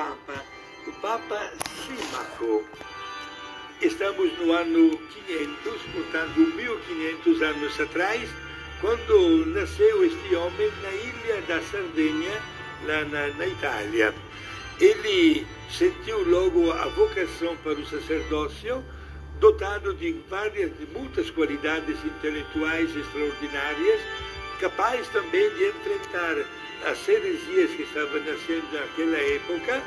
Papa, o Papa Símaco. Estamos no ano 500, portanto 1500 anos atrás, quando nasceu este homem na ilha da Sardenha, lá na, na Itália. Ele sentiu logo a vocação para o sacerdócio, dotado de várias, de muitas qualidades intelectuais extraordinárias, capaz também de enfrentar as heresias que estavam nascendo naquela época,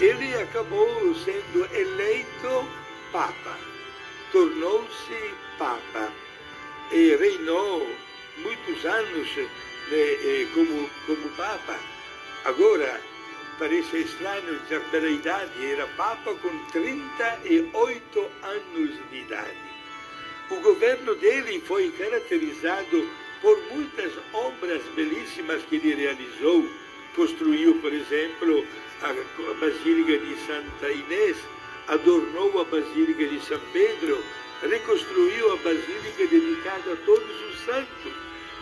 ele acabou sendo eleito Papa. Tornou-se Papa e reinou muitos anos né, eh, como, como Papa. Agora, parece estranho já pela idade, era Papa com 38 anos de idade. O governo dele foi caracterizado por muitas obras belíssimas que ele realizou. Construiu, por exemplo, a Basílica de Santa Inês, adornou a Basílica de São Pedro, reconstruiu a Basílica dedicada a todos os santos,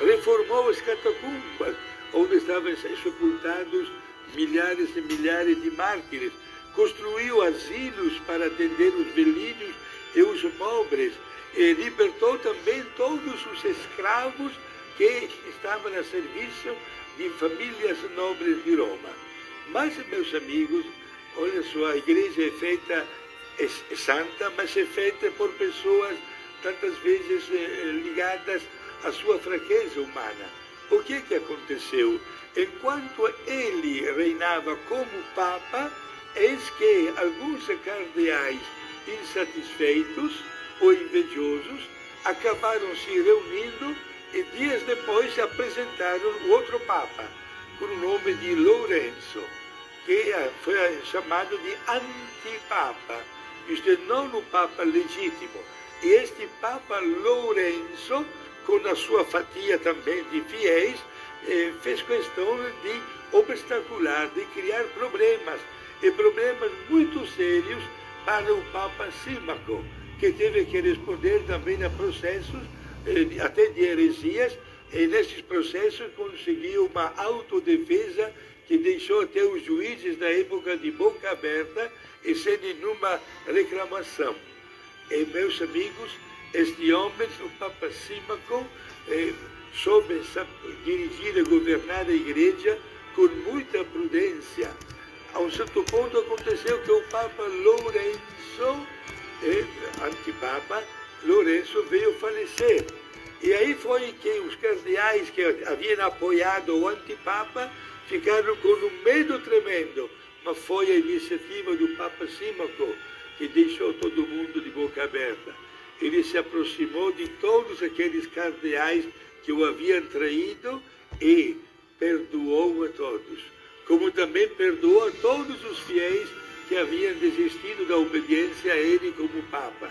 reformou as catacumbas, onde estavam sepultados milhares e milhares de mártires, construiu asilos para atender os velhinhos e os pobres, e libertou também todos os escravos que estavam a serviço de famílias nobres de Roma. Mas, meus amigos, olha só, a igreja é feita, é, é santa, mas é feita por pessoas tantas vezes eh, ligadas à sua fraqueza humana. O que que aconteceu? Enquanto ele reinava como Papa, eis que alguns cardeais insatisfeitos ou invejosos acabaram se reunindo e dias depois apresentaram o outro Papa, com o nome de Lourenço, que foi chamado de antipapa, isto é, não o Papa legítimo. E este Papa Lourenço, com a sua fatia também de fiéis, eh, fez questão de obstacular, de criar problemas, e problemas muito sérios para o Papa Símaco, que teve que responder também a processos eh, até de heresias, e nesses processos conseguiu uma autodefesa que deixou até os juízes da época de boca aberta e sem nenhuma reclamação. E, meus amigos, este homem, o Papa Símaco, eh, soube dirigir e governar a igreja com muita prudência. A um certo ponto aconteceu que o Papa eh, antipapa, Lourenço veio falecer. E aí foi que os cardeais que haviam apoiado o antipapa ficaram com um medo tremendo. Mas foi a iniciativa do Papa Símaco que deixou todo mundo de boca aberta. Ele se aproximou de todos aqueles cardeais que o haviam traído e perdoou a todos, como também perdoou a todos os fiéis que haviam desistido da obediência a ele como Papa.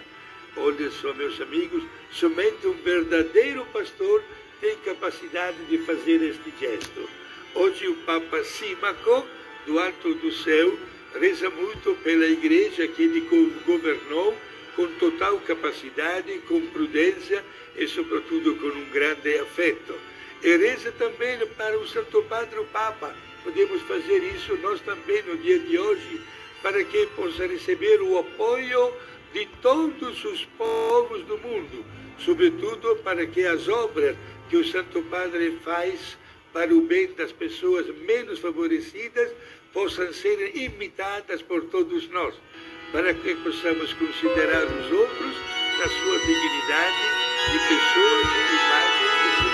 Olha só, meus amigos, somente um verdadeiro pastor tem capacidade de fazer este gesto. Hoje o Papa Símaco, do alto do céu, reza muito pela igreja que ele governou com total capacidade, com prudência e, sobretudo, com um grande afeto. E reza também para o Santo Padre o Papa. Podemos fazer isso nós também no dia de hoje, para que possa receber o apoio de todos os povos do mundo, sobretudo para que as obras que o Santo Padre faz para o bem das pessoas menos favorecidas possam ser imitadas por todos nós, para que possamos considerar os outros na sua dignidade de pessoas de e semelhança.